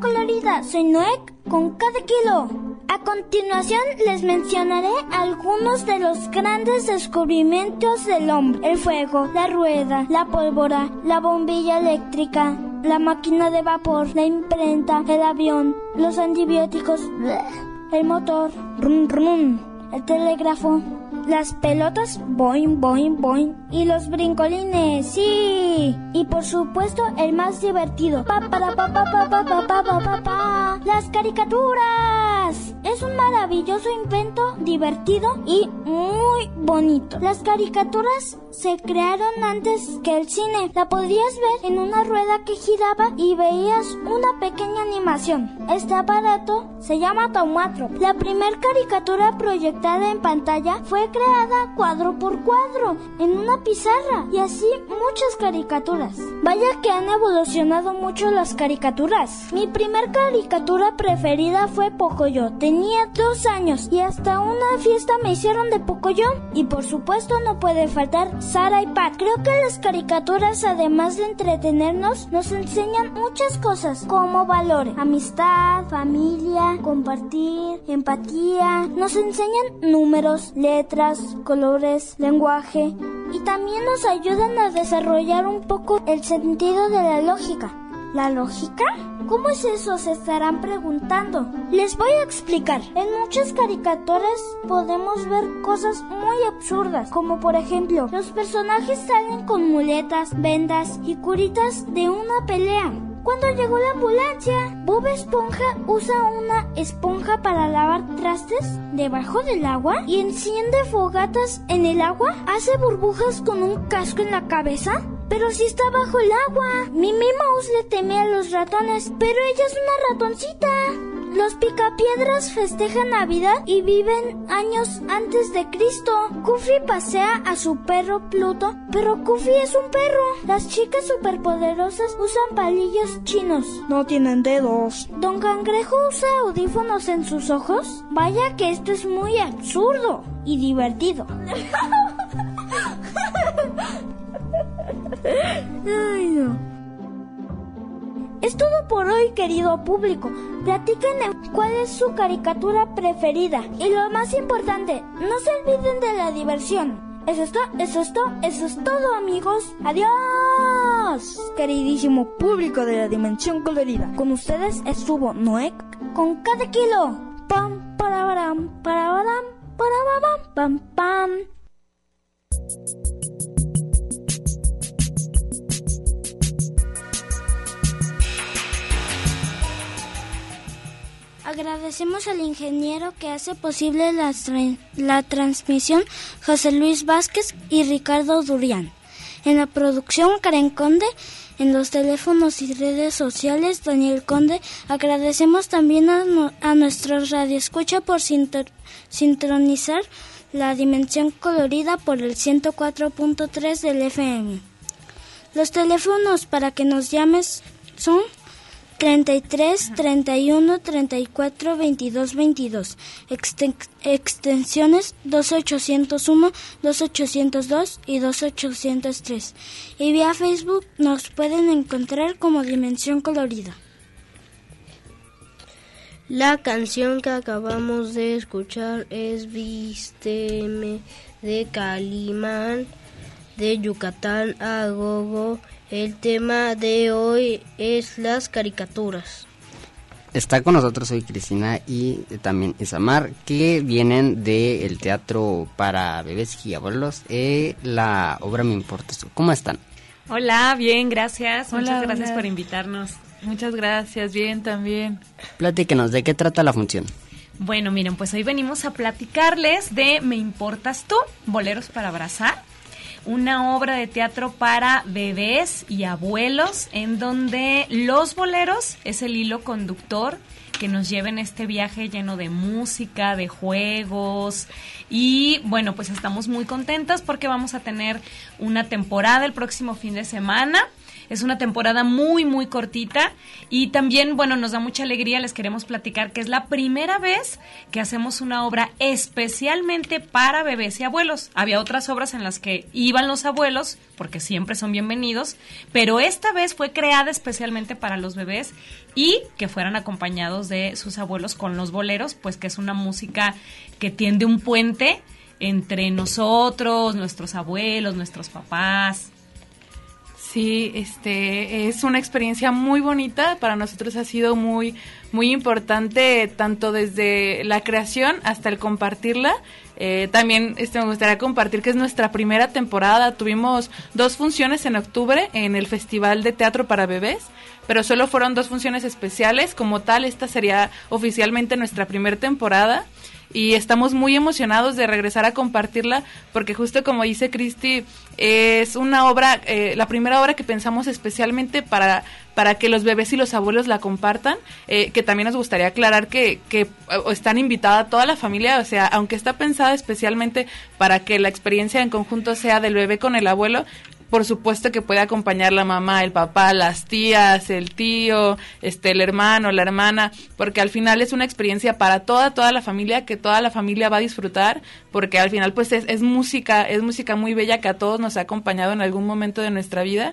Colorida, soy Noek con cada kilo. A continuación les mencionaré algunos de los grandes descubrimientos del hombre. El fuego, la rueda, la pólvora, la bombilla eléctrica, la máquina de vapor, la imprenta, el avión, los antibióticos, el motor, rum rum, el telégrafo, las pelotas, boing, boing, boing, y los brincolines, sí, y por supuesto el más divertido, pa para pa pa pa pa pa pa pa pa, las caricaturas. Es un maravilloso invento divertido y muy bonito. Las caricaturas se crearon antes que el cine. La podías ver en una rueda que giraba y veías una pequeña animación. Este aparato se llama Taumatro. La primera caricatura proyectada en pantalla fue creada cuadro por cuadro en una pizarra y así muchas caricaturas. Vaya que han evolucionado mucho las caricaturas. Mi primer caricatura preferida fue Pocoyo. Tenía dos años y hasta una fiesta me hicieron de Pocoyo y por supuesto no puede faltar Sara y Pat. Creo que las caricaturas además de entretenernos nos enseñan muchas cosas como valores, amistad, familia, compartir, empatía. Nos enseñan números, letras, colores, lenguaje y también nos ayudan a desarrollar un poco el sentido de la lógica. ¿La lógica? ¿Cómo es eso? Se estarán preguntando. Les voy a explicar. En muchas caricaturas podemos ver cosas muy absurdas, como por ejemplo, los personajes salen con muletas, vendas y curitas de una pelea. cuando llegó la ambulancia. Bob Esponja usa una esponja para lavar trastes debajo del agua y enciende fogatas en el agua. Hace burbujas con un casco en la cabeza. Pero si está bajo el agua. Mimi Mouse le teme a los ratones, pero ella es una ratoncita. Los picapiedras festejan Navidad y viven años antes de Cristo. Goofy pasea a su perro Pluto, pero Goofy es un perro. Las chicas superpoderosas usan palillos chinos. No tienen dedos. Don Cangrejo usa audífonos en sus ojos. Vaya que esto es muy absurdo y divertido. Ay, no. Es todo por hoy, querido público. Platíquenme cuál es su caricatura preferida. Y lo más importante, no se olviden de la diversión. Eso es todo, eso es todo, eso es todo, amigos. Adiós. Queridísimo público de la dimensión colorida, con ustedes estuvo Noé con cada kilo. Pam, para, para, para, para, pam, pam. Agradecemos al ingeniero que hace posible la, la, transmisión, José Luis Vázquez y Ricardo Durián. En la producción, Karen Conde. En los teléfonos y redes sociales, Daniel Conde. Agradecemos también a, no, a nuestros radioescucha por sintonizar la dimensión colorida por el 104.3 del FM. Los teléfonos para que nos llames son 33 31 34 22 22 extensiones 2801 2802 y 2803 y vía Facebook nos pueden encontrar como Dimensión Colorida. La canción que acabamos de escuchar es Vísteme de Calimán de Yucatán a Gogo el tema de hoy es las caricaturas. Está con nosotros hoy Cristina y también Isamar, que vienen del teatro para bebés y abuelos, eh, la obra Me Importa ¿Cómo están? Hola, bien, gracias. Muchas gracias por invitarnos. Muchas gracias, bien también. Platíquenos, ¿de qué trata la función? Bueno, miren, pues hoy venimos a platicarles de Me Importas Tú, Boleros para Abrazar una obra de teatro para bebés y abuelos en donde los boleros es el hilo conductor que nos lleva en este viaje lleno de música, de juegos. Y bueno, pues estamos muy contentas porque vamos a tener una temporada el próximo fin de semana es una temporada muy, muy cortita y también, bueno, nos da mucha alegría, les queremos platicar que es la primera vez que hacemos una obra especialmente para bebés y abuelos. Había otras obras en las que iban los abuelos, porque siempre son bienvenidos, pero esta vez fue creada especialmente para los bebés y que fueran acompañados de sus abuelos con los boleros, pues que es una música que tiende un puente entre nosotros, nuestros abuelos, nuestros papás, Sí, este es una experiencia muy bonita. Para nosotros ha sido muy, muy importante tanto desde la creación hasta el compartirla. Eh, también este, me gustaría compartir que es nuestra primera temporada. Tuvimos dos funciones en octubre en el Festival de Teatro para Bebés, pero solo fueron dos funciones especiales. Como tal, esta sería oficialmente nuestra primera temporada y estamos muy emocionados de regresar a compartirla porque justo como dice Cristi es una obra eh, la primera obra que pensamos especialmente para para que los bebés y los abuelos la compartan eh, que también nos gustaría aclarar que, que están invitada toda la familia o sea aunque está pensada especialmente para que la experiencia en conjunto sea del bebé con el abuelo por supuesto que puede acompañar la mamá, el papá, las tías, el tío, este, el hermano, la hermana, porque al final es una experiencia para toda, toda la familia, que toda la familia va a disfrutar, porque al final pues es, es música, es música muy bella que a todos nos ha acompañado en algún momento de nuestra vida.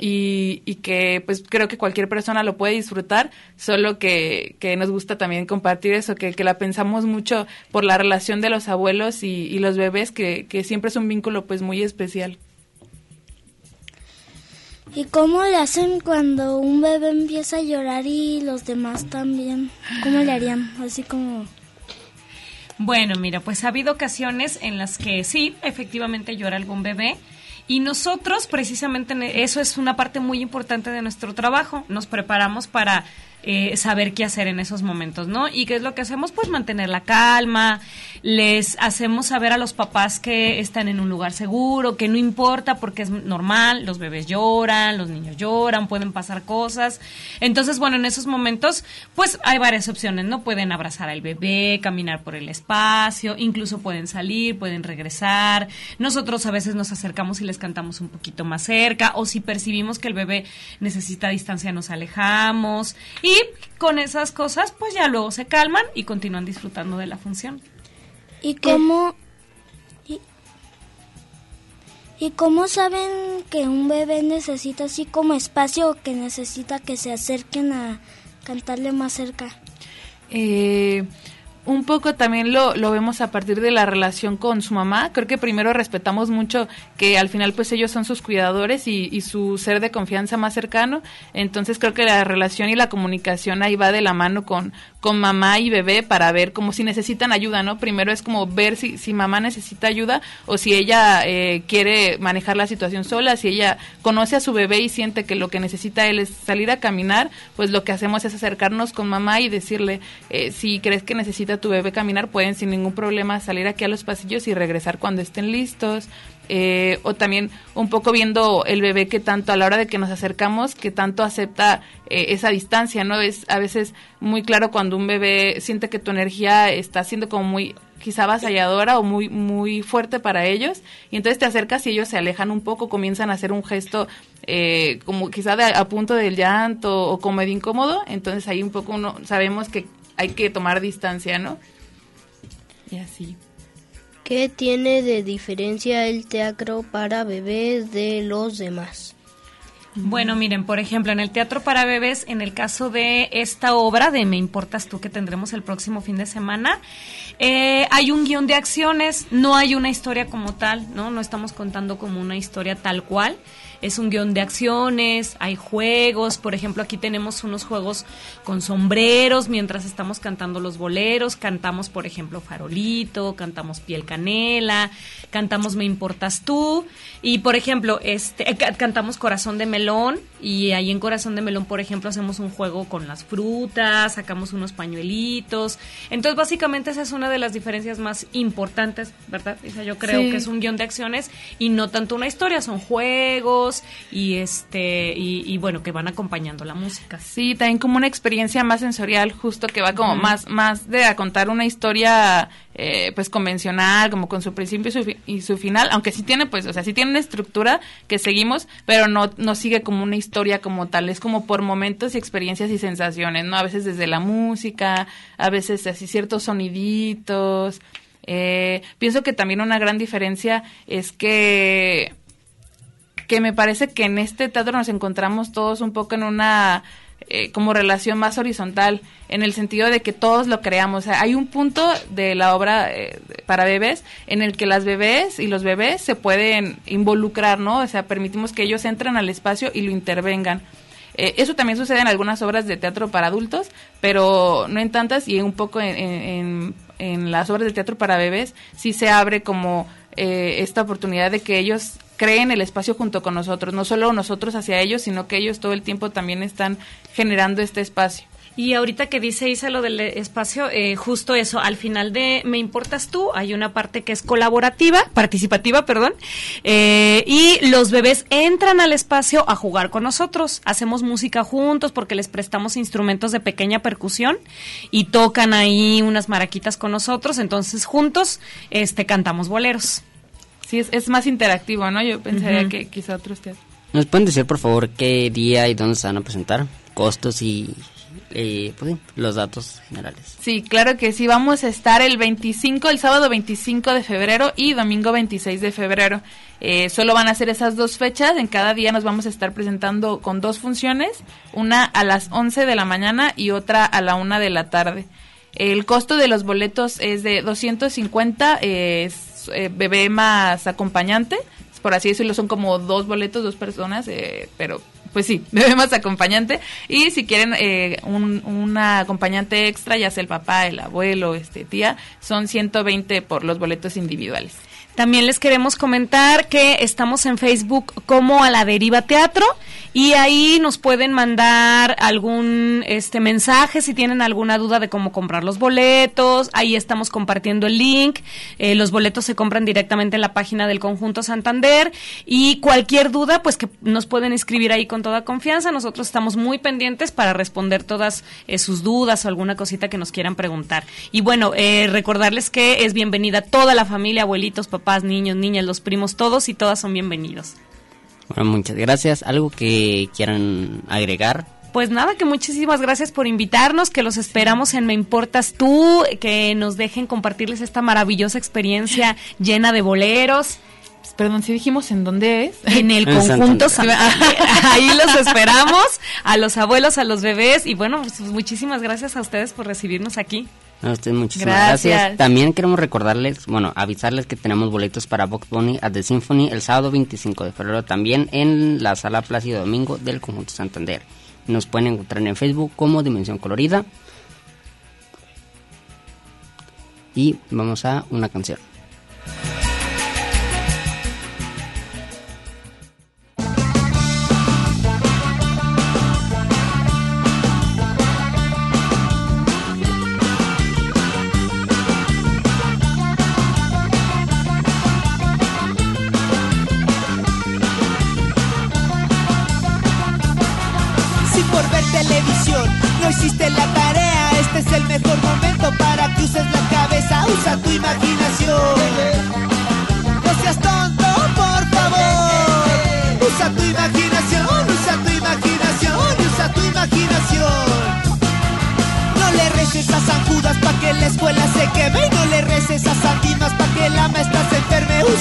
Y, y, que pues creo que cualquier persona lo puede disfrutar, solo que, que nos gusta también compartir eso, que, que, la pensamos mucho por la relación de los abuelos y, y los bebés, que, que siempre es un vínculo pues muy especial. ¿Y cómo le hacen cuando un bebé empieza a llorar y los demás también? ¿Cómo le harían? Así como... Bueno, mira, pues ha habido ocasiones en las que sí, efectivamente llora algún bebé Y nosotros, precisamente, eso es una parte muy importante de nuestro trabajo. Nos preparamos para eh, saber qué hacer en esos momentos, ¿no? Y qué es lo que hacemos, pues mantener la calma, les hacemos saber a los papás que están en un lugar seguro, que no importa porque es normal, los bebés lloran, los niños lloran, pueden pasar cosas. Entonces, bueno, en esos momentos, pues hay varias opciones, ¿no? Pueden abrazar al bebé, caminar por el espacio, incluso pueden salir, pueden regresar. Nosotros a veces nos acercamos y les cantamos un poquito más cerca, o si percibimos que el bebé necesita distancia, nos alejamos. Y con esas cosas, pues ya luego se calman y continúan disfrutando de la función. ¿Y cómo, y, cómo saben que un bebé necesita así como espacio o que necesita que se acerquen a cantarle más cerca? Eh, un poco también lo, lo vemos a partir de la relación con su mamá. Creo que primero respetamos mucho que al final pues ellos son sus cuidadores y, y, su ser de confianza más cercano. Entonces creo que la relación y la comunicación ahí va de la mano con, con mamá y bebé para ver como si necesitan ayuda, ¿no? Primero es como ver si, si mamá necesita ayuda o si ella eh, quiere manejar la situación sola, si ella conoce a su bebé y siente que lo que necesita él es salir a caminar, pues lo que hacemos es acercarnos con mamá y decirle, eh, si crees que necesita tu bebé caminar, pueden sin ningún problema salir aquí a los pasillos y regresar cuando estén listos. Eh, o también un poco viendo el bebé que tanto a la hora de que nos acercamos, que tanto acepta eh, esa distancia, ¿no? Es a veces muy claro cuando un bebé siente que tu energía está siendo como muy quizá avasalladora o muy muy fuerte para ellos y entonces te acercas y ellos se alejan un poco, comienzan a hacer un gesto eh, como quizá de, a punto del llanto o como de incómodo, entonces ahí un poco uno sabemos que hay que tomar distancia, ¿no? Y así. ¿Qué tiene de diferencia el teatro para bebés de los demás? Bueno, miren, por ejemplo, en el teatro para bebés, en el caso de esta obra de Me importas tú que tendremos el próximo fin de semana, eh, hay un guion de acciones, no hay una historia como tal, ¿no? No estamos contando como una historia tal cual es un guion de acciones, hay juegos, por ejemplo, aquí tenemos unos juegos con sombreros mientras estamos cantando los boleros, cantamos, por ejemplo, Farolito, cantamos Piel Canela, cantamos Me Importas Tú, y por ejemplo, este, eh, cantamos Corazón de Melón, y ahí en Corazón de Melón, por ejemplo, hacemos un juego con las frutas, sacamos unos pañuelitos, entonces básicamente esa es una de las diferencias más importantes, ¿verdad? O sea, yo creo que es un guion de acciones y no tanto una historia, son juegos, y este y, bueno que van acompañando la música. Sí también como una experiencia más sensorial justo que va como más más de a contar una historia eh, pues convencional como con su principio y su, y su, final aunque sí tiene pues o sea sí tiene una estructura que seguimos pero no no sigue como una historia como tal. Es como por momentos y experiencias y sensaciones no a veces desde la música a veces así ciertos soniditos. Eh, pienso que también una gran diferencia es que que me parece que en este teatro nos encontramos todos un poco en una eh, como relación más horizontal, en el sentido de que todos lo creamos. Hay un punto de la obra eh, para bebés en el que las bebés y los bebés se pueden involucrar, ¿no? O sea, permitimos que ellos entren al espacio y lo intervengan. Eh, eso también sucede en algunas obras de teatro para adultos, pero no en tantas y un poco en, en, en las obras de teatro para bebés sí se abre como esta oportunidad de que ellos creen el espacio junto con nosotros, no solo nosotros hacia ellos, sino que ellos todo el tiempo también están generando este espacio. Y ahorita que dice Isa lo del espacio, eh, justo eso, al final de Me Importas Tú hay una parte que es colaborativa, participativa, perdón, eh, y los bebés entran al espacio a jugar con nosotros, hacemos música juntos porque les prestamos instrumentos de pequeña percusión y tocan ahí unas maraquitas con nosotros, entonces juntos este, cantamos boleros sí es, es más interactivo, ¿no? Yo pensaría que quizá otros teatros. ¿Nos pueden decir, por favor, qué día y dónde se van a presentar? Costos y eh, pues, los datos generales. Sí, claro que sí. Vamos a estar el 25, el sábado 25 de febrero y domingo 26 de febrero. Eh, solo van a ser esas dos fechas. En cada día nos vamos a estar presentando con dos funciones, una a las 11 de la mañana y otra a la 1 de la tarde. El costo de los boletos es de 250, eh, bebé más acompañante, por así decirlo, son como dos boletos, dos personas, eh, pero pues sí, bebé más acompañante. Y si quieren eh, un, una acompañante extra, ya sea el papá, el abuelo, este tía, son 120 por los boletos individuales. También les queremos comentar que estamos en Facebook como a la deriva teatro y ahí nos pueden mandar algún este mensaje si tienen alguna duda de cómo comprar los boletos. Ahí estamos compartiendo el link. Eh, los boletos se compran directamente en la página del conjunto Santander y cualquier duda pues que nos pueden escribir ahí con toda confianza. Nosotros estamos muy pendientes para responder todas eh, sus dudas o alguna cosita que nos quieran preguntar. Y bueno, eh, recordarles que es bienvenida toda la familia, abuelitos, papás niños, niñas, los primos, todos y todas son bienvenidos. Bueno, muchas gracias. ¿Algo que quieran agregar? Pues nada, que muchísimas gracias por invitarnos, que los esperamos en Me Importas Tú, que nos dejen compartirles esta maravillosa experiencia llena de boleros. Perdón, si dijimos en dónde es. En el conjunto Ahí los esperamos, a los abuelos, a los bebés. Y bueno, pues muchísimas gracias a ustedes por recibirnos aquí. A usted muchísimas gracias. También queremos recordarles, bueno, avisarles que tenemos boletos para Box Bunny at the Symphony el sábado 25 de febrero también en la sala Plácido Domingo del Conjunto Santander. Nos pueden encontrar en Facebook como Dimensión Colorida. Y vamos a una canción.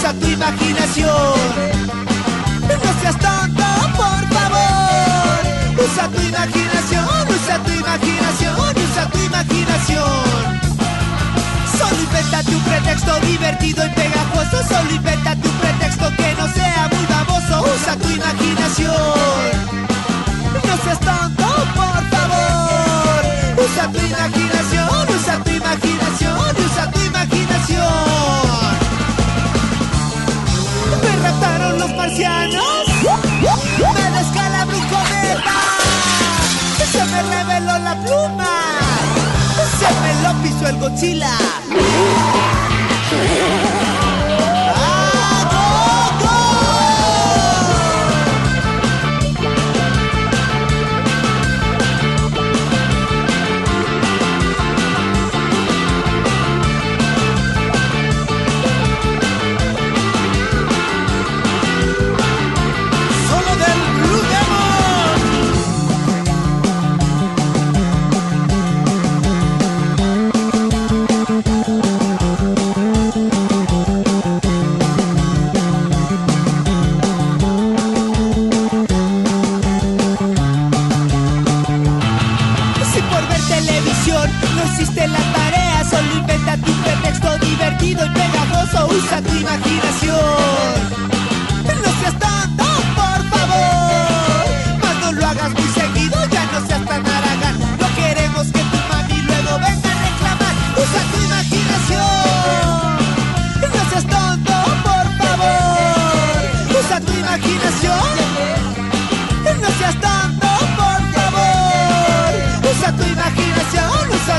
usa tu imaginación. No seas tonto, por favor. Usa tu imaginación, usa tu imaginación, usa tu imaginación. Solo invéntate un pretexto divertido y pegajoso. Solo invéntate un pretexto que no sea muy baboso. Usa tu imaginación. No seas tonto, por favor. Usa tu imaginación, usa tu imaginación. marcianos me descalabró un cometa. Se me reveló la pluma, se me lo pisó el Godzilla.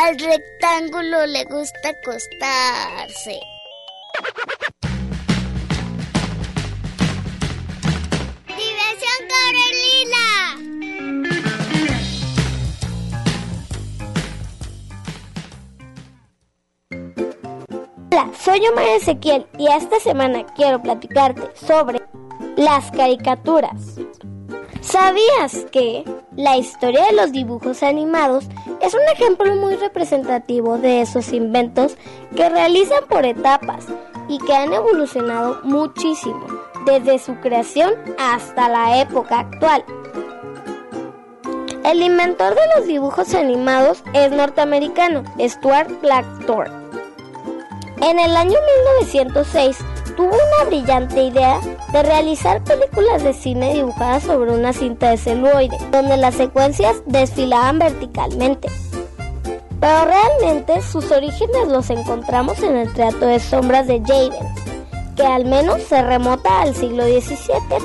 Al rectángulo le gusta acostarse. soy Omar Ezequiel y esta semana quiero platicarte sobre las caricaturas. ¿Sabías que La historia de los dibujos animados es un ejemplo muy representativo de esos inventos que realizan por etapas y que han evolucionado muchísimo desde su creación hasta la época actual. El inventor de los dibujos animados es norteamericano, Stuart Blackthorne. En el año 1906 tuvo una brillante idea de realizar películas de cine dibujadas sobre una cinta de celuloide, donde las secuencias desfilaban verticalmente. Pero realmente sus orígenes los encontramos en el Teatro de Sombras de Jaden, que al menos se remota al siglo XVII.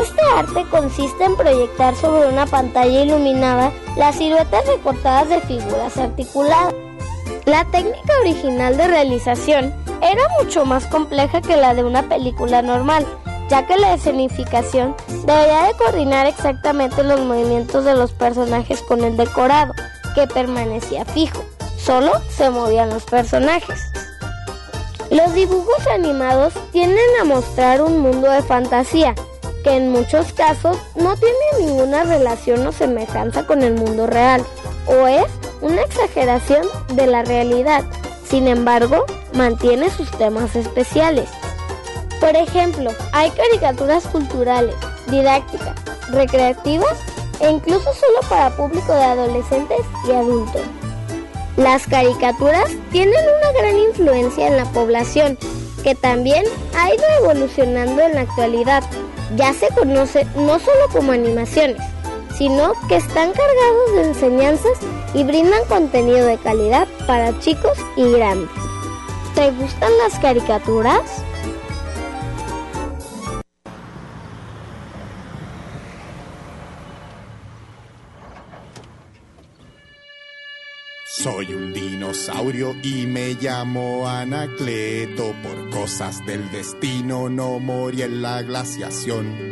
Este arte consiste en proyectar sobre una pantalla iluminada las siluetas recortadas de figuras articuladas. La técnica original de realización era mucho más compleja que la de una película normal, ya que la escenificación debía de coordinar exactamente los movimientos de los personajes con el decorado, que permanecía fijo. Solo se movían los personajes. Los dibujos animados tienden a mostrar un mundo de fantasía, que en muchos casos no tiene ninguna relación o semejanza con el mundo real, o es una exageración de la realidad. Sin embargo, mantiene sus temas especiales. Por ejemplo, hay caricaturas culturales, didácticas, recreativas e incluso solo para público de adolescentes y adultos. Las caricaturas tienen una gran influencia en la población, que también ha ido evolucionando en la actualidad. Ya se conoce no solo como animaciones, sino que están cargados de enseñanzas y brindan contenido de calidad para chicos y grandes. ¿Te gustan las caricaturas? Soy un dinosaurio y me llamo Anacleto. Por cosas del destino no morí en la glaciación.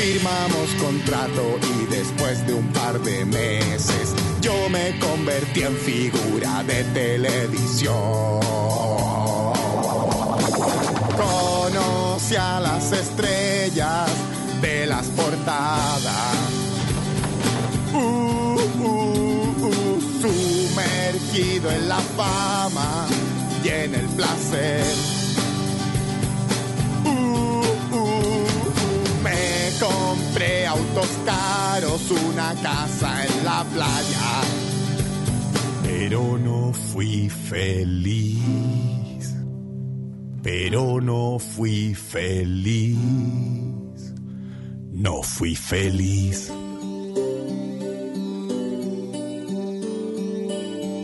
Firmamos contrato y después de un par de meses yo me convertí en figura de televisión. Conocí a las estrellas de las portadas. Uh, uh, uh, sumergido en la fama y en el placer. Autos caros, una casa en la playa. Pero no fui feliz. Pero no fui feliz. No fui feliz.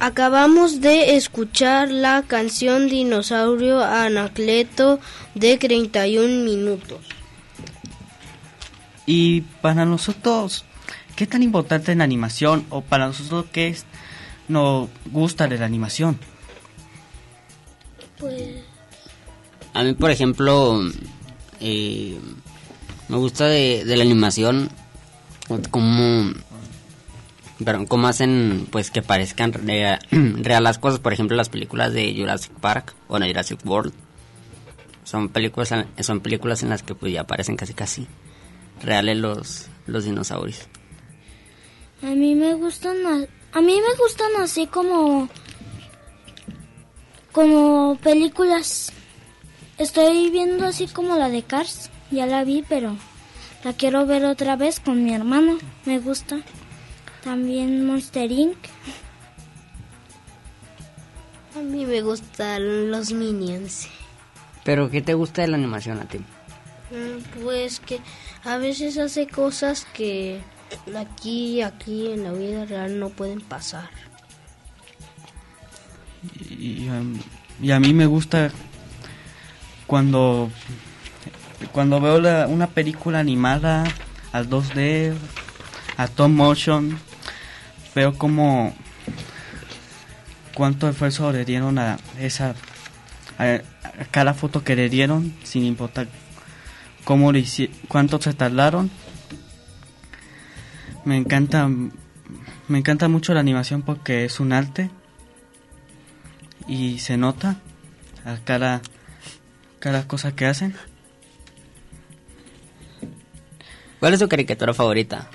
Acabamos, de escuchar la canción Dinosaurio Anacleto de 31 minutos. Y para nosotros, ¿qué tan importante es la animación? O para nosotros, ¿qué es, nos gusta de la animación? Pues... A mí, por ejemplo, Eh, me gusta de, la animación como pero cómo hacen pues que parezcan real las cosas por ejemplo las películas de Jurassic Park o de Jurassic World son películas son películas en las que pues ya parecen casi casi reales los los dinosaurios a mí me gustan a mí me gustan así como como películas estoy viendo así como la de Cars ya la vi pero la quiero ver otra vez con mi hermano. Me gusta. También Monster Inc. A mí me gustan los Minions. ¿Pero qué te gusta de la animación a ti? Mm, pues que a veces hace cosas que aquí, aquí en la vida real no pueden pasar. Y, y a mí me gusta cuando cuando veo una película animada al 2D, a top motion, veo como cuánto esfuerzo le dieron a esa a, cada foto que le dieron sin importar cómo le cuánto se tardaron. Me encanta me encanta mucho la animación porque es un arte y se nota a cada cada cosa que hacen. ¿Cuál es tu caricatura favorita?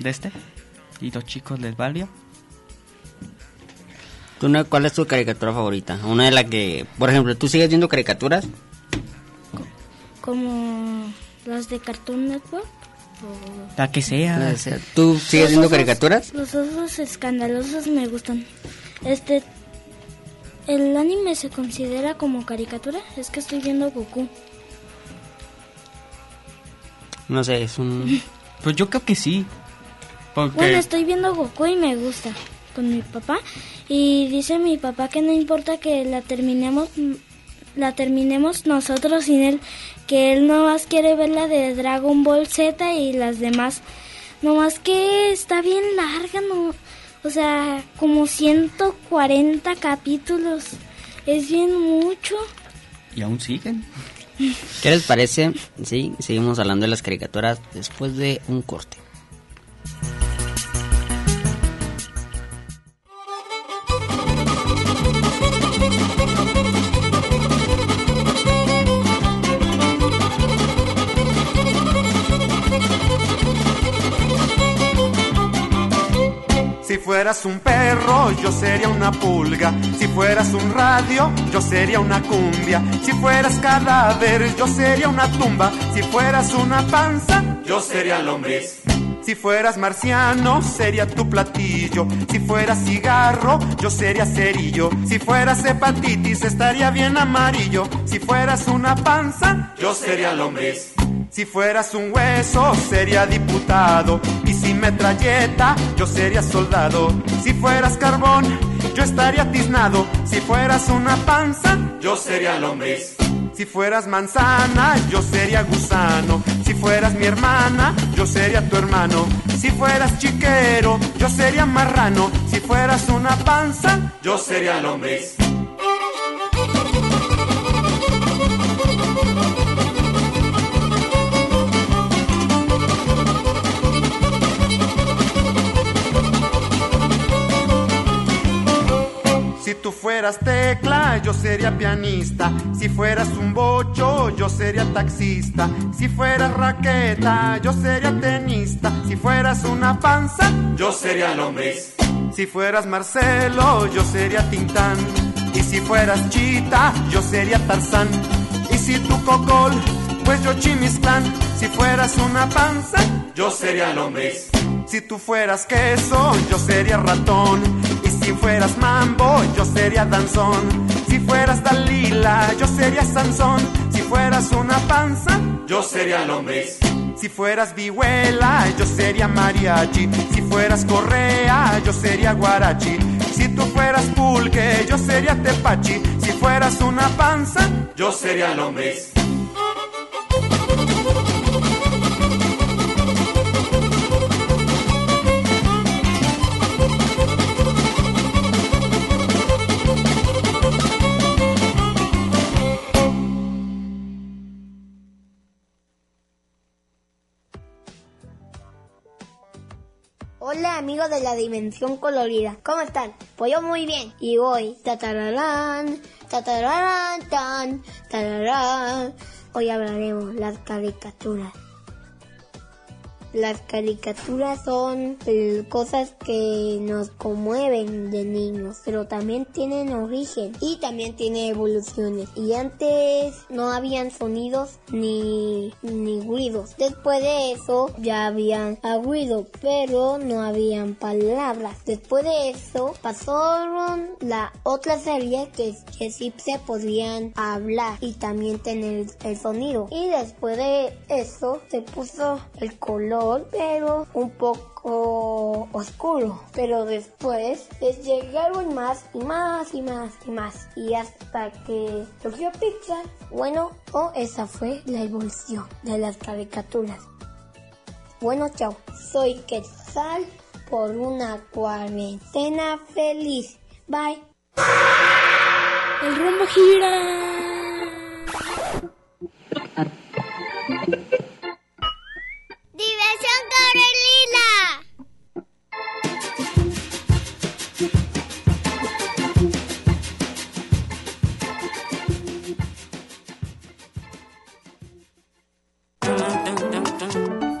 ¿De este? ¿Y los chicos? ¿Tú no, ¿Cuál es tu caricatura favorita? Una de las que, por ejemplo, ¿tú sigues viendo caricaturas? Como las de Cartoon Network. La que sea. ¿Tú sigues viendo caricaturas? Los osos escandalosos me gustan. Este, ¿el anime se considera como caricatura? Es que estoy viendo Goku. No sé, es un... Pues yo creo que sí. Bueno, estoy viendo Goku y me gusta con mi papá. Y dice mi papá que no importa que la terminemos la terminemos nosotros sin él, que él no más quiere ver la de Dragon Ball Z y las demás. No más que está bien larga, no, o sea, como 140 capítulos. Es bien mucho. Y aún siguen. ¿Qué les parece? Sí, seguimos hablando de las caricaturas después de un corte. Fueras un perro, yo sería una pulga. Si fueras un radio, yo sería una cumbia. Si fueras cadáver, yo sería una tumba. Si fueras una panza, yo sería lombriz. Si fueras marciano, sería tu platillo. Si fueras cigarro, yo sería cerillo. Si fueras hepatitis, estaría bien amarillo. Si fueras una panza, yo sería lombriz. Si fueras un hueso, sería diputado. Y si metralleta, yo sería soldado. Si fueras carbón, yo estaría tiznado. Si fueras una panza, yo sería lombriz. Si fueras manzana, yo sería gusano. Si fueras mi hermana, yo sería tu hermano. Si fueras chiquero, yo sería marrano. Si fueras una panza, yo sería lombriz. Fueras tecla, yo sería pianista. Si fueras un bocho, yo sería taxista. Si fueras raqueta, yo sería tenista. Si fueras una panza, yo sería lombriz. Si fueras Marcelo, yo sería Tintán. Y si fueras Chita, yo sería Tarzán. Y si tú Cocol, pues yo Chimisclán. Si fueras una panza, yo sería lombriz. Si tú fueras queso, yo sería ratón. Si fueras mambo, yo sería danzón. Si fueras Dalila, yo sería Sansón. Si fueras una panza, yo sería lombriz. Si fueras vihuela, yo sería mariachi. Si fueras correa, yo sería guarachi. Si tú fueras pulque, yo sería tepachi. Si fueras una panza, yo sería lombriz. Hola amigos de la dimensión colorida, ¿cómo están? Pues yo muy bien. Y hoy, tatararán, tatararán, tan, tararán. Hoy hablaremos las caricaturas. Las caricaturas son eh, cosas que nos conmueven de niños, pero también tienen origen y también tienen evoluciones. Y antes no habían sonidos ni, ni ruidos. Después de eso ya habían ruido, pero no habían palabras. Después de eso pasaron la otra serie que, que sí se podían hablar y también tener el sonido. Y después de eso se puso el color pero un poco oscuro. Pero después les llegaron más y más y más y más. Y hasta que surgió Pixar. Bueno, oh, esa fue la evolución de las caricaturas. Bueno, chao. Soy Quetzal por una cuarentena feliz. Bye. El rumbo gira.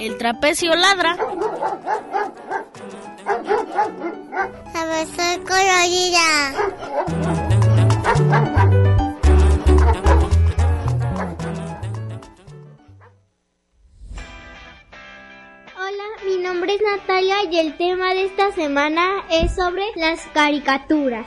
El trapecio ladra. Trapecio colorida. Mi nombre es Natalia y el tema de esta semana es sobre las caricaturas.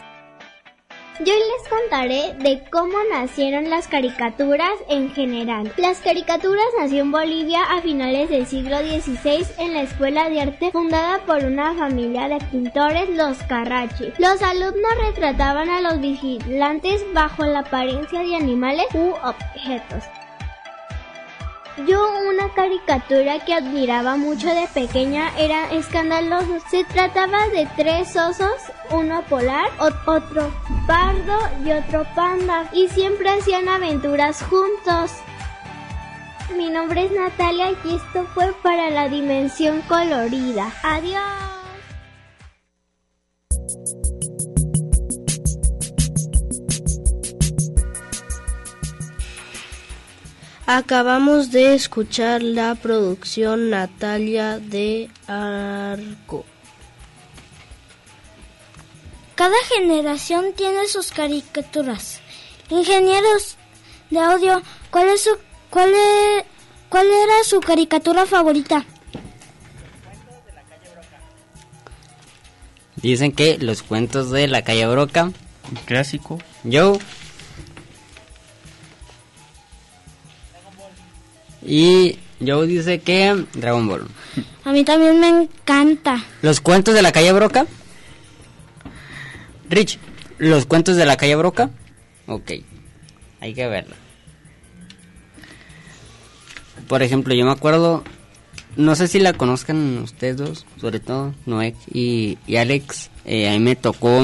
Yo les contaré de cómo nacieron las caricaturas en general. Las caricaturas nació en Bolivia a finales del siglo XVI en la Escuela de Arte fundada por una familia de pintores, los Carracci. Los alumnos retrataban a los vigilantes bajo la apariencia de animales u objetos. Yo una caricatura que admiraba mucho de pequeña era escandaloso. Se trataba de tres osos, uno polar, otro pardo y otro panda, y siempre hacían aventuras juntos. Mi nombre es Natalia y esto fue para la dimensión colorida. Adiós. Acabamos de escuchar la producción Natalia de Arco. Cada generación tiene sus caricaturas. Ingenieros de audio, ¿cuál es su cuál e- cuál era su caricatura favorita? Dicen que los cuentos de la calle Broca. Un clásico. Yo. Y Joe dice que Dragon Ball. A mí también me encanta. ¿Los cuentos de la calle Broca? Rich, ¿los cuentos de la calle Broca? Ok, hay que verlo. Por ejemplo, yo me acuerdo, no sé si la conozcan ustedes dos, sobre todo Noé y, y Alex, eh, a mí me tocó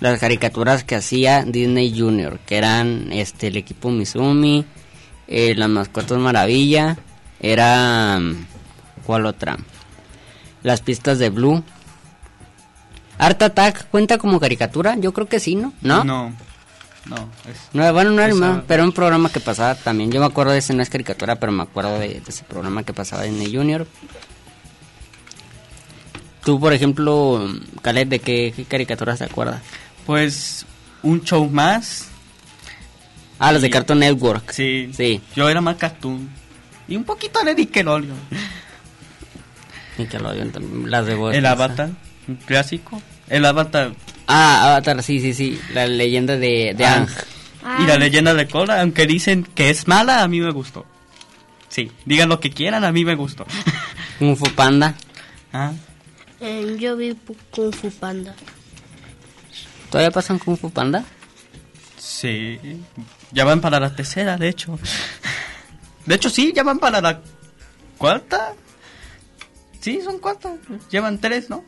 las caricaturas que hacía Disney Junior, que eran este el equipo Mizumi, eh, las mascotas maravilla, era ¿cuál otra? Las pistas de Blue. Art Attack cuenta como caricatura, yo creo que sí, ¿no? No. No. No, es, No, bueno, no era más, pero un programa que pasaba también. Yo me acuerdo de ese, no es caricatura, pero me acuerdo de, de ese programa que pasaba en el Junior. Tú, por ejemplo, Caleb, ¿de qué, qué caricaturas te acuerdas? Pues un show más. Ah, los de Cartoon Network. Sí. Sí. Yo era más cartoon. Y un poquito de Nickelodeon. Nickelodeon también, las de Bob El. Avatar, un clásico. El Avatar Ah, Avatar, sí, sí, sí. La leyenda de, de Ah. Aang. y la leyenda de Korra, aunque dicen que es mala, a mí me gustó. Sí, digan lo que quieran, a mí me gustó. Kung Fu Panda. Ah, Eh, yo vi Kung Fu Panda. ¿Todavía pasan Kung Fu Panda? Sí. Ya van para la tercera, de hecho. De hecho, sí, ya van para la cuarta. Sí, son cuarta. Llevan tres, ¿no?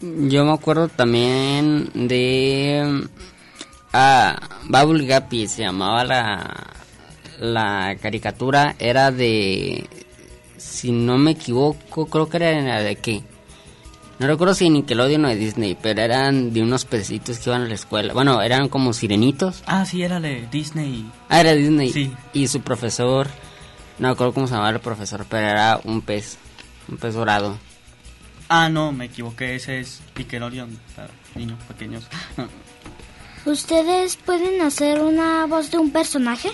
Yo me acuerdo también de... Ah, Bubble Gappy se llamaba la, la caricatura. Era de... Si no me equivoco, creo que era de qué. No recuerdo si Nickelodeon o de Disney, pero eran de unos pececitos que iban a la escuela. Bueno, eran como sirenitos. Ah, sí, era de Disney. Ah, era Disney. Sí. Y su profesor, no recuerdo cómo se llamaba el profesor, pero era un pez, un pez dorado. Ah, no, me equivoqué, ese es Nickelodeon para niños pequeños. ¿Ustedes pueden hacer una voz de un personaje?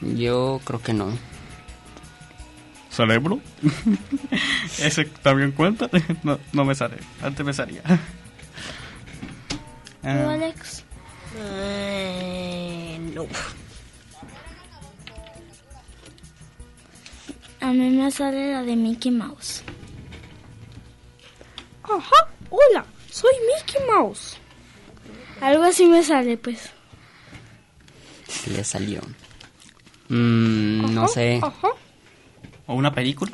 Yo creo que no. ¿Cerebro? ¿Ese también cuenta? No, no me sale. Antes me salía. ¿Tú, Ah, Alex? Eh, no. A mí me sale la de Mickey Mouse. Ajá, hola, soy Mickey Mouse. Algo así me sale, pues. Sí le salió. Mm, no sé. ¿O una película?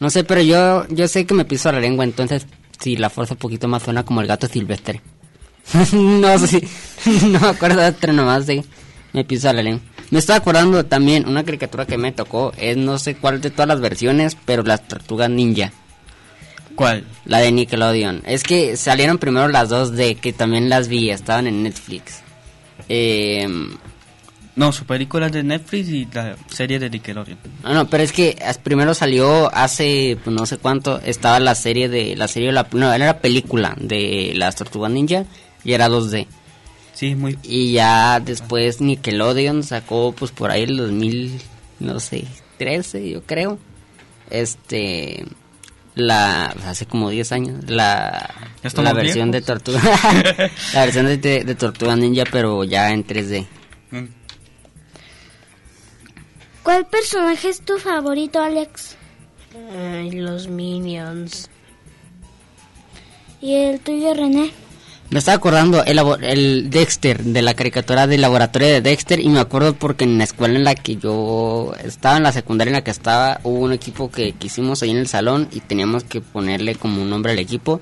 No sé, pero yo yo sé que me piso la lengua, entonces si la fuerza un poquito más suena como el gato silvestre. no sé si... no me acuerdo de otra nomás de... Me piso la lengua. Me estoy acordando también, una caricatura que me tocó, es no sé cuál de todas las versiones, pero las tortugas ninja. ¿Cuál? La de Nickelodeon. Es que salieron primero las dos de que también las vi, estaban en Netflix. Eh, No, su película es de Netflix y la serie de Nickelodeon. No, no, pero es que primero salió hace pues, no sé cuánto, estaba la serie de, la serie, la, no, era la película de las Tortugas Ninja y era 2D. Sí, muy... Y ya después Nickelodeon sacó pues por ahí el 2000, no sé, 13 yo creo. Este, la, hace como 10 años, la, la versión de viejos. Tortuga, la versión de, de, de Tortuga Ninja pero ya en 3D. ¿Cuál personaje es tu favorito, Alex? Ay, los Minions. ¿Y el tuyo, René? Me estaba acordando el, el Dexter, de la caricatura del laboratorio de Dexter, y me acuerdo porque en la escuela en la que yo estaba, en la secundaria en la que estaba, hubo un equipo que, que hicimos ahí en el salón y teníamos que ponerle como un nombre al equipo.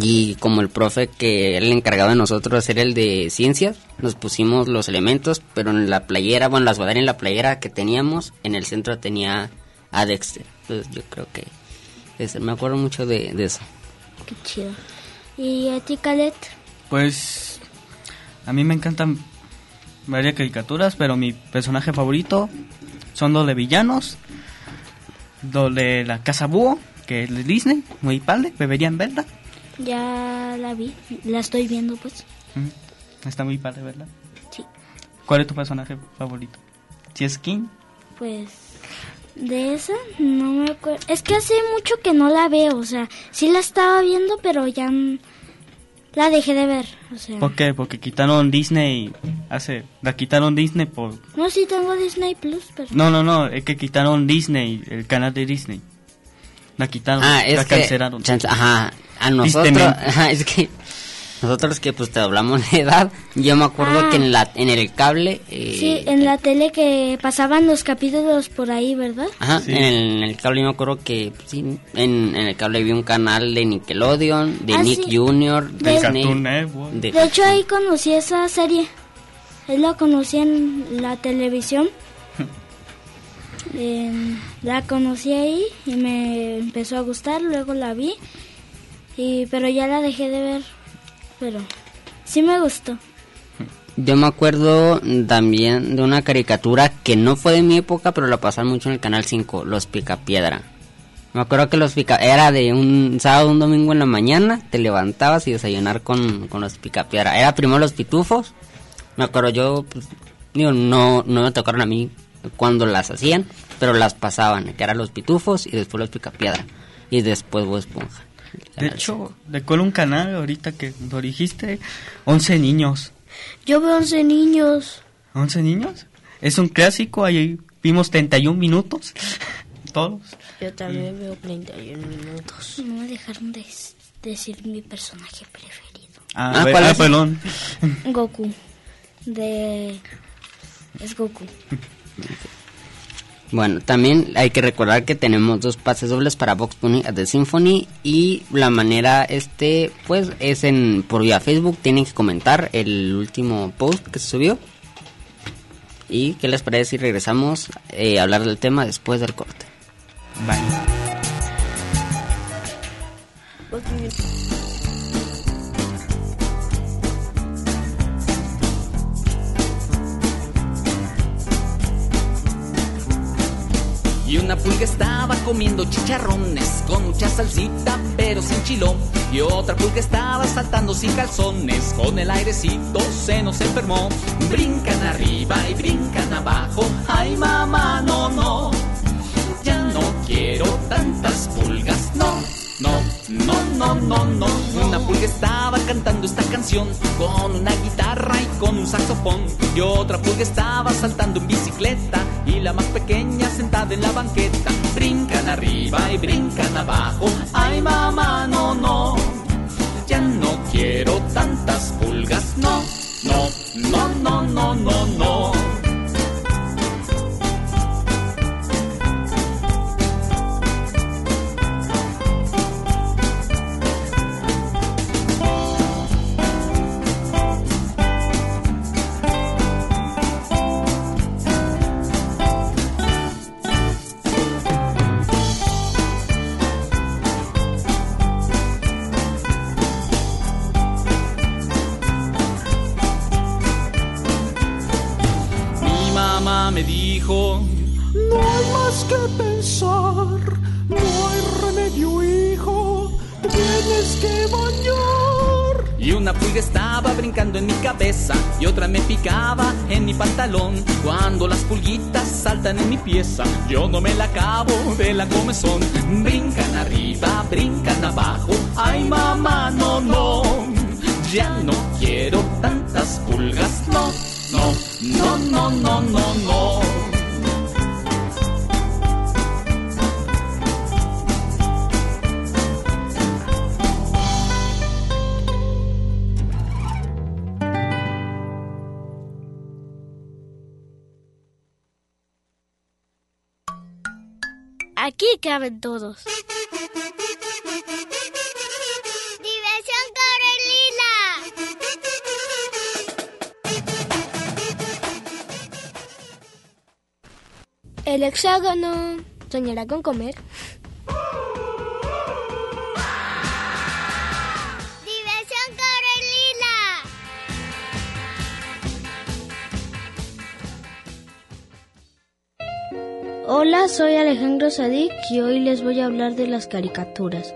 Y como el profe que era el encargado de nosotros era el de ciencias, nos pusimos los elementos, pero en la playera, bueno, la sudadera en la playera que teníamos, en el centro tenía a Dexter. Entonces yo creo que ese- me acuerdo mucho de, de eso. Qué chido. ¿Y a ti, Calet? Pues a mí me encantan varias caricaturas, pero mi personaje favorito son los de villanos, los de la Casa Búho, que es de Disney, muy padre, deberían verla. Ya la vi, la estoy viendo, pues. Mm, Está muy padre, ¿verdad? Sí. ¿Cuál es tu personaje favorito? ¿Si es King? Pues de esa no me acuerdo. Es que hace mucho que no la veo, o sea, sí la estaba viendo, pero ya la dejé de ver, o sea. ¿Por qué? Porque quitaron Disney hace... La quitaron Disney por... No, sí tengo Disney Plus, pero No, no, no, es que quitaron Disney, el canal de Disney. La quitaron, Ah, es la que, cancelaron. chance- ajá, a nosotros, ajá, es que nosotros que pues te hablamos de edad, yo me acuerdo Ah. que en la en el cable, eh, sí, en la tele que pasaban los capítulos por ahí, ¿verdad? ajá, en, el, en el cable yo me acuerdo que pues, sí, en, en el cable vi un canal de Nickelodeon, de Ah, Nick sí. Jr., De- Disney, Cartoon Network. de- De hecho ahí conocí esa serie. Ahí la conocí en la televisión. En- la conocí ahí y me empezó a gustar, luego la vi. Y pero ya la dejé de ver, pero sí me gustó. Yo me acuerdo también de una caricatura que no fue de mi época, pero la pasaron mucho en el canal 5, Los Picapiedra. Me acuerdo que los pica era de un sábado, un domingo en la mañana, te levantabas y desayunar con, con los picapiedra. Era primero los pitufos. Me acuerdo yo, pues, no, no me tocaron a mí cuando las hacían, pero las pasaban, que eran los pitufos y después los picapiedra. Y después Bob Esponja. De hecho, recuerdo un canal ahorita que lo dijiste, 11 niños. Yo veo 11 niños. ¿11 niños? Es un clásico, ahí vimos 31 minutos, todos. Yo también veo 31 minutos. No me dejaron de decir mi personaje preferido. Ah, Ah, ¿cuál ah, es? perdón. Goku. De es Goku. Bueno, también hay que recordar que tenemos dos pases dobles para Vox Bunny at the Symphony y la manera este pues es en por vía Facebook, tienen que comentar el último post que se subió. ¿Y qué les parece si regresamos eh, a hablar del tema después del corte? Bye. Y una pulga estaba comiendo chicharrones con mucha salsita pero sin chilón. Y otra pulga estaba saltando sin calzones con el airecito se nos enfermó. Brincan arriba y brincan abajo. Ay mamá, no, no. Ya no quiero tantas pulgas, no, no, no, no, no, no. Una pulga estaba cantando esta canción con una guitarra y con un saxofón. Y otra pulga estaba saltando en bicicleta y la más pequeña sentada en la banqueta. Brincan arriba y brincan abajo. Ay mamá, no, no. Ya no quiero tantas pulgas, no, no, no, no, no, no, no. Pulga estaba brincando en mi cabeza y otra me picaba en mi pantalón. Cuando las pulguitas saltan en mi pieza, yo no me la acabo de la comezón. Brincan arriba, brincan abajo. Ay mamá, no, no. Ya no quiero tantas pulgas, no, no, no, no, no, no, no. Aquí caben todos. Diversión Carolina. El hexágono soñará con comer. Soy Alejandro Sadik y hoy les voy a hablar de las caricaturas.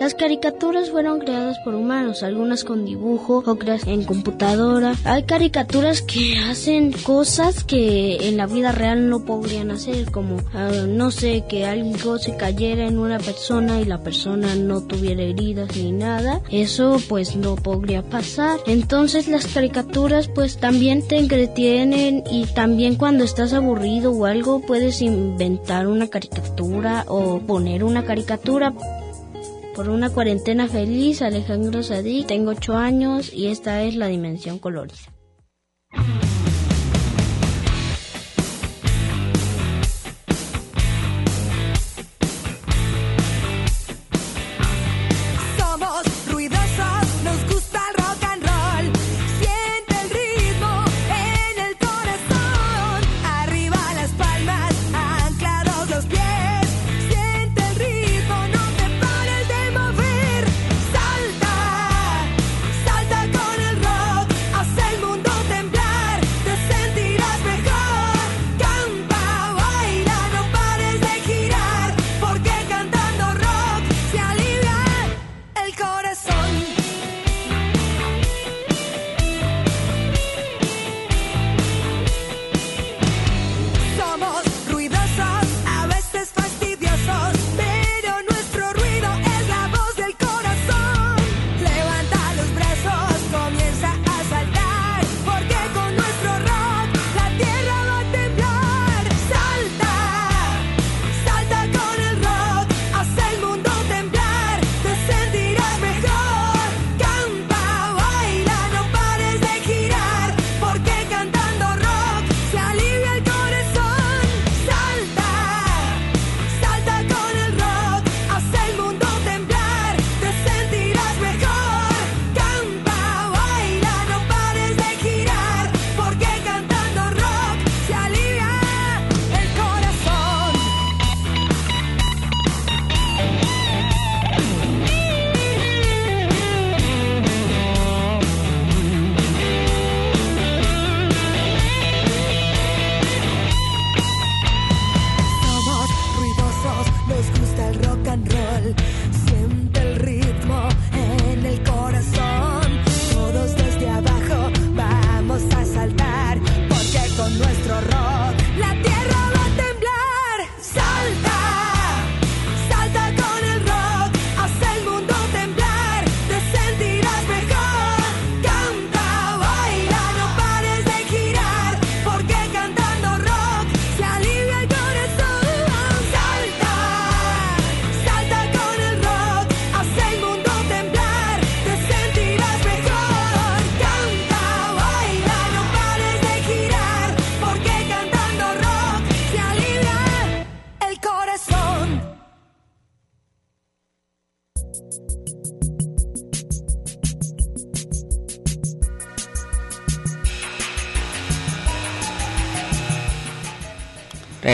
Las caricaturas fueron creadas por humanos, algunas con dibujo, otras en computadora. Hay caricaturas que hacen cosas que en la vida real no podrían hacer, como, ah, no sé, que algo se cayera en una persona y la persona no tuviera heridas ni nada. Eso pues no podría pasar. Entonces las caricaturas pues también te entretienen y también cuando estás aburrido o algo puedes inventar una caricatura o poner una caricatura por una cuarentena feliz, Alejandro Sadik, tengo 8 años y esta es la dimensión colorida.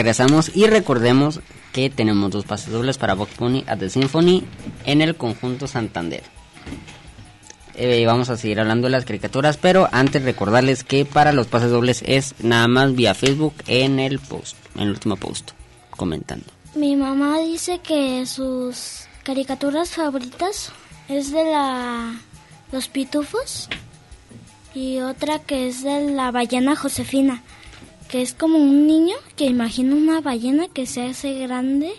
Regresamos y recordemos que tenemos dos pases dobles para Vox Pony at the Symphony en el conjunto Santander. Eh, vamos a seguir hablando de las caricaturas, pero antes recordarles que para los pases dobles es nada más vía Facebook en el post, en el último post, comentando. Mi mamá dice que sus caricaturas favoritas es de la Los Pitufos y otra que es de la ballena Josefina, que es como un niño que imagina una ballena que se hace grande.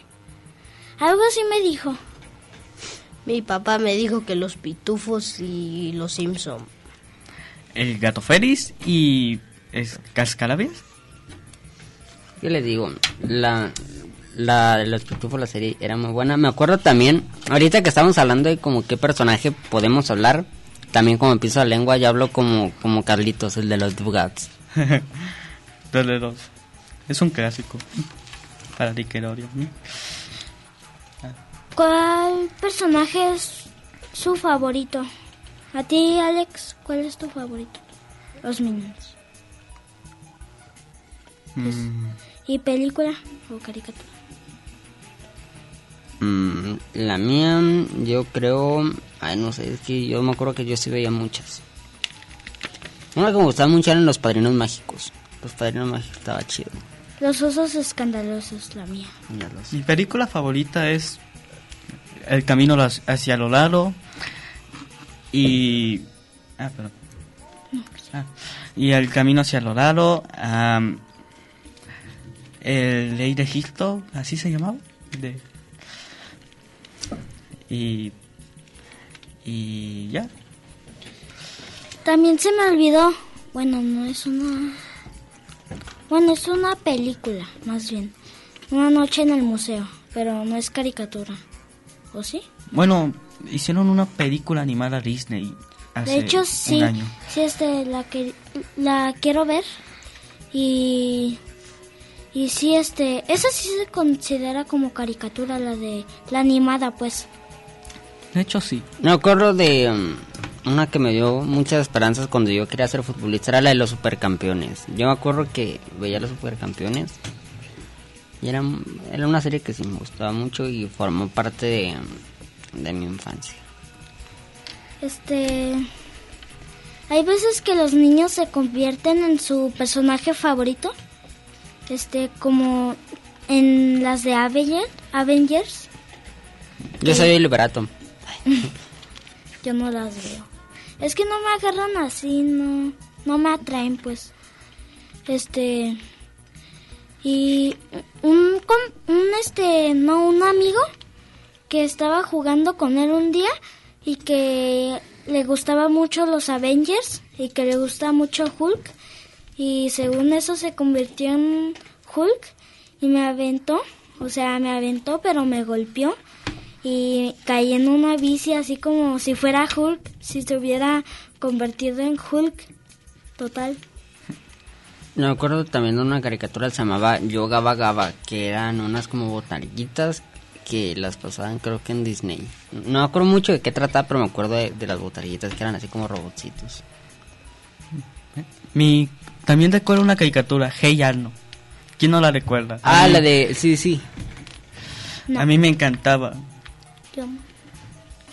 Algo así me dijo. Mi papá me dijo que los pitufos y los Simpson. El gato Félix y es Cascalabias. Yo les digo, la, la de los pitufos, la serie era muy buena. Me acuerdo también, ahorita que estamos hablando de como qué personaje podemos hablar, también como empiezo la lengua, yo hablo como, como Carlitos, el de los Dugats. Dale dos. Es un clásico para Nickelodeon. ¿Cuál personaje es su favorito? A ti, Alex, ¿cuál es tu favorito? Los Minions. Mm, ¿Y película o caricatura? Mm, la mía, yo creo, ay no sé, es que yo me acuerdo que yo sí veía muchas. Una que me gustaba mucho eran los Padrinos Mágicos. Los Padrinos Mágicos estaba chido. Los osos escandalosos, la mía. Mi película favorita es El camino hacia lo largo y ah, perdón. Ah, y El camino hacia lo largo, El ley de Egipto, así se llamaba. De- y y ya. También se me olvidó. Bueno, no es una. Bueno, es una película, más bien. Una noche en el museo, pero no es caricatura. ¿O sí? Bueno, hicieron una película animada Disney hace de hecho, un sí. año. Sí, este, la que la quiero ver. Y. Y sí, este. Esa sí se considera como caricatura, la de. La animada, pues. De hecho, sí. Me acuerdo de um, una que me dio muchas esperanzas cuando yo quería ser futbolista, era la de los supercampeones. Yo me acuerdo que veía los supercampeones y era, era una serie que sí me gustaba mucho y formó parte de, de mi infancia. Este. Hay veces que los niños se convierten en su personaje favorito. Este, como en las de Avenger- Avengers. Yo soy el liberato. Yo no las veo. Es que no me agarran así, no, no me atraen, pues. Este. Y un, un, este, no, un amigo que estaba jugando con él un día y que le gustaba mucho los Avengers y que le gusta mucho Hulk y según eso se convirtió en Hulk y me aventó, o sea, me aventó pero me golpeó y caí en una bici así como si fuera Hulk, si se hubiera convertido en Hulk total. Me acuerdo también de una caricatura que se llamaba Yoga Gaba, que eran unas como botarguitas que las pasaban creo que en Disney. No me acuerdo mucho de qué trataba, pero me acuerdo de, de las botarguitas que eran así como robotcitos. Mi también recuerdo una caricatura, Hey Arno. ¿Quién no la recuerda? Ah, mí- la de... Sí, sí. A mí me encantaba.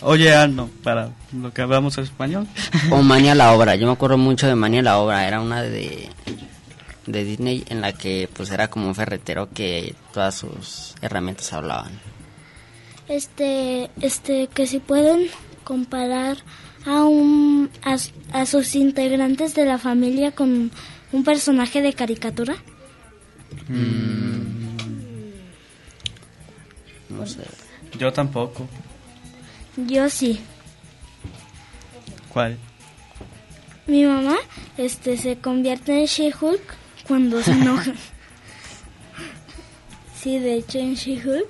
Oye Arno, para lo que hablamos español. O Mania la Obra. Yo me acuerdo mucho de Mania la Obra. Era una de, de Disney en la que pues era como un ferretero que todas sus herramientas hablaban. Este, este, que si pueden comparar a un, a, a sus integrantes de la familia con un personaje de caricatura. No sé. Yo tampoco. Yo sí. ¿Cuál? Mi mamá, este, se convierte en She-Hulk cuando se enoja. sí, de hecho en She-Hulk.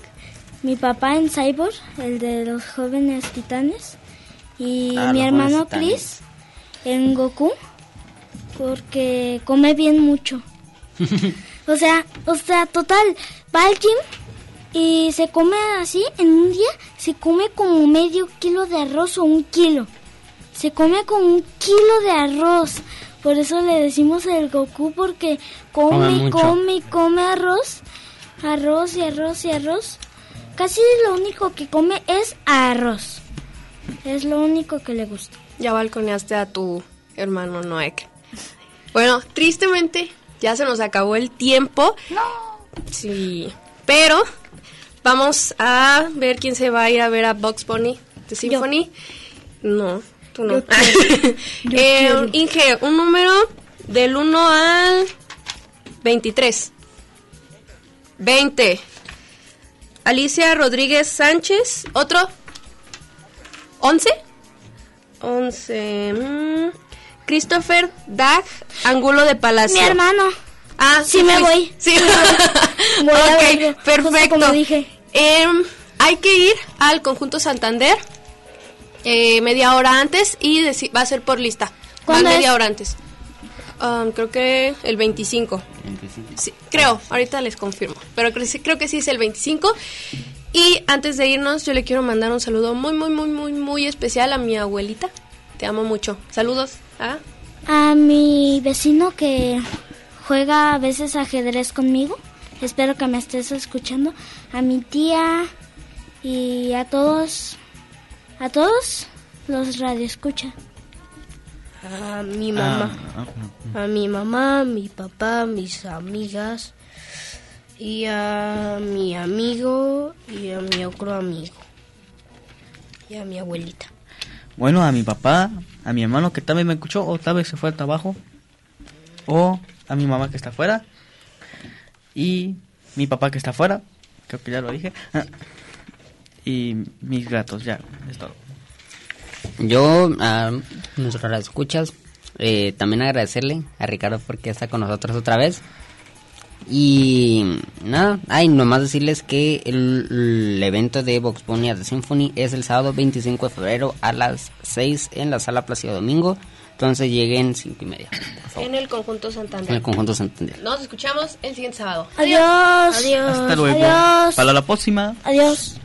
Mi papá en Cyborg, el de los jóvenes titanes. Y Ah, mi hermano. Chris en Goku, porque come bien mucho. O sea, o sea, total, va al gym y se come así, en un día se come como medio kilo de arroz o un kilo. Se come como un kilo de arroz. Por eso le decimos el Goku porque Come come, come, come arroz, arroz y arroz y arroz. Casi lo único que come es arroz. Es lo único que le gusta. Ya balconeaste a tu hermano Noek. Bueno, tristemente ya se nos acabó el tiempo. No. Sí. Pero vamos a ver quién se va a ir a ver a Box Bunny de Symphony. No, tú no. Yo quiero. Yo Eh, quiero. Inge, un número del 1 al 23. 20. Alicia Rodríguez Sánchez. ¿Otro? ¿11? 11. mm, Christopher Dag Angulo de Palacio. Mi hermano. Ah, Sí me fuiste. voy. Sí. Voy a ok, perfecto. como dije. Em, hay que ir al conjunto Santander eh, media hora antes y va a ser por lista. Van ¿Cuándo media es? hora antes. Um, creo que el 25. Sí, creo, ahorita les confirmo. Pero creo, creo que sí es el 25. Y antes de irnos, yo le quiero mandar un saludo muy, muy, muy, muy, muy especial a mi abuelita. Te amo mucho. Saludos. ¿ah? A mi vecino que juega a veces ajedrez conmigo. Espero que me estés escuchando. A mi tía y a todos, a todos los radioescucha. A mi mamá. A mi mamá, mi papá, mis amigas y a mi amigo y a mi otro amigo. Y a mi abuelita. Bueno, a mi papá, a mi hermano que también me escuchó, o tal vez se fue al trabajo, o a mi mamá que está afuera, y mi papá que está afuera, creo que ya lo dije, y mis gatos, ya, es todo. Yo, a nuestras escuchas, eh, también agradecerle a Ricardo porque está con nosotros otra vez. Y nada, ay, nomás decirles que el, evento de Vox Bunny Symphony es el sábado 25 de febrero a las 6 en la sala Plácido Domingo. Entonces lleguen 5 y media, En el conjunto en Santander. el conjunto Santander. Nos escuchamos el siguiente sábado. Adiós. Hasta luego. Adiós. Para la próxima. Adiós.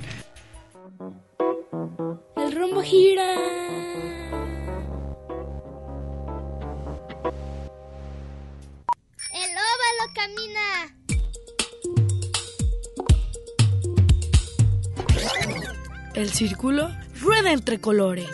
El rumbo gira. El óvalo camina. El círculo rueda entre colores.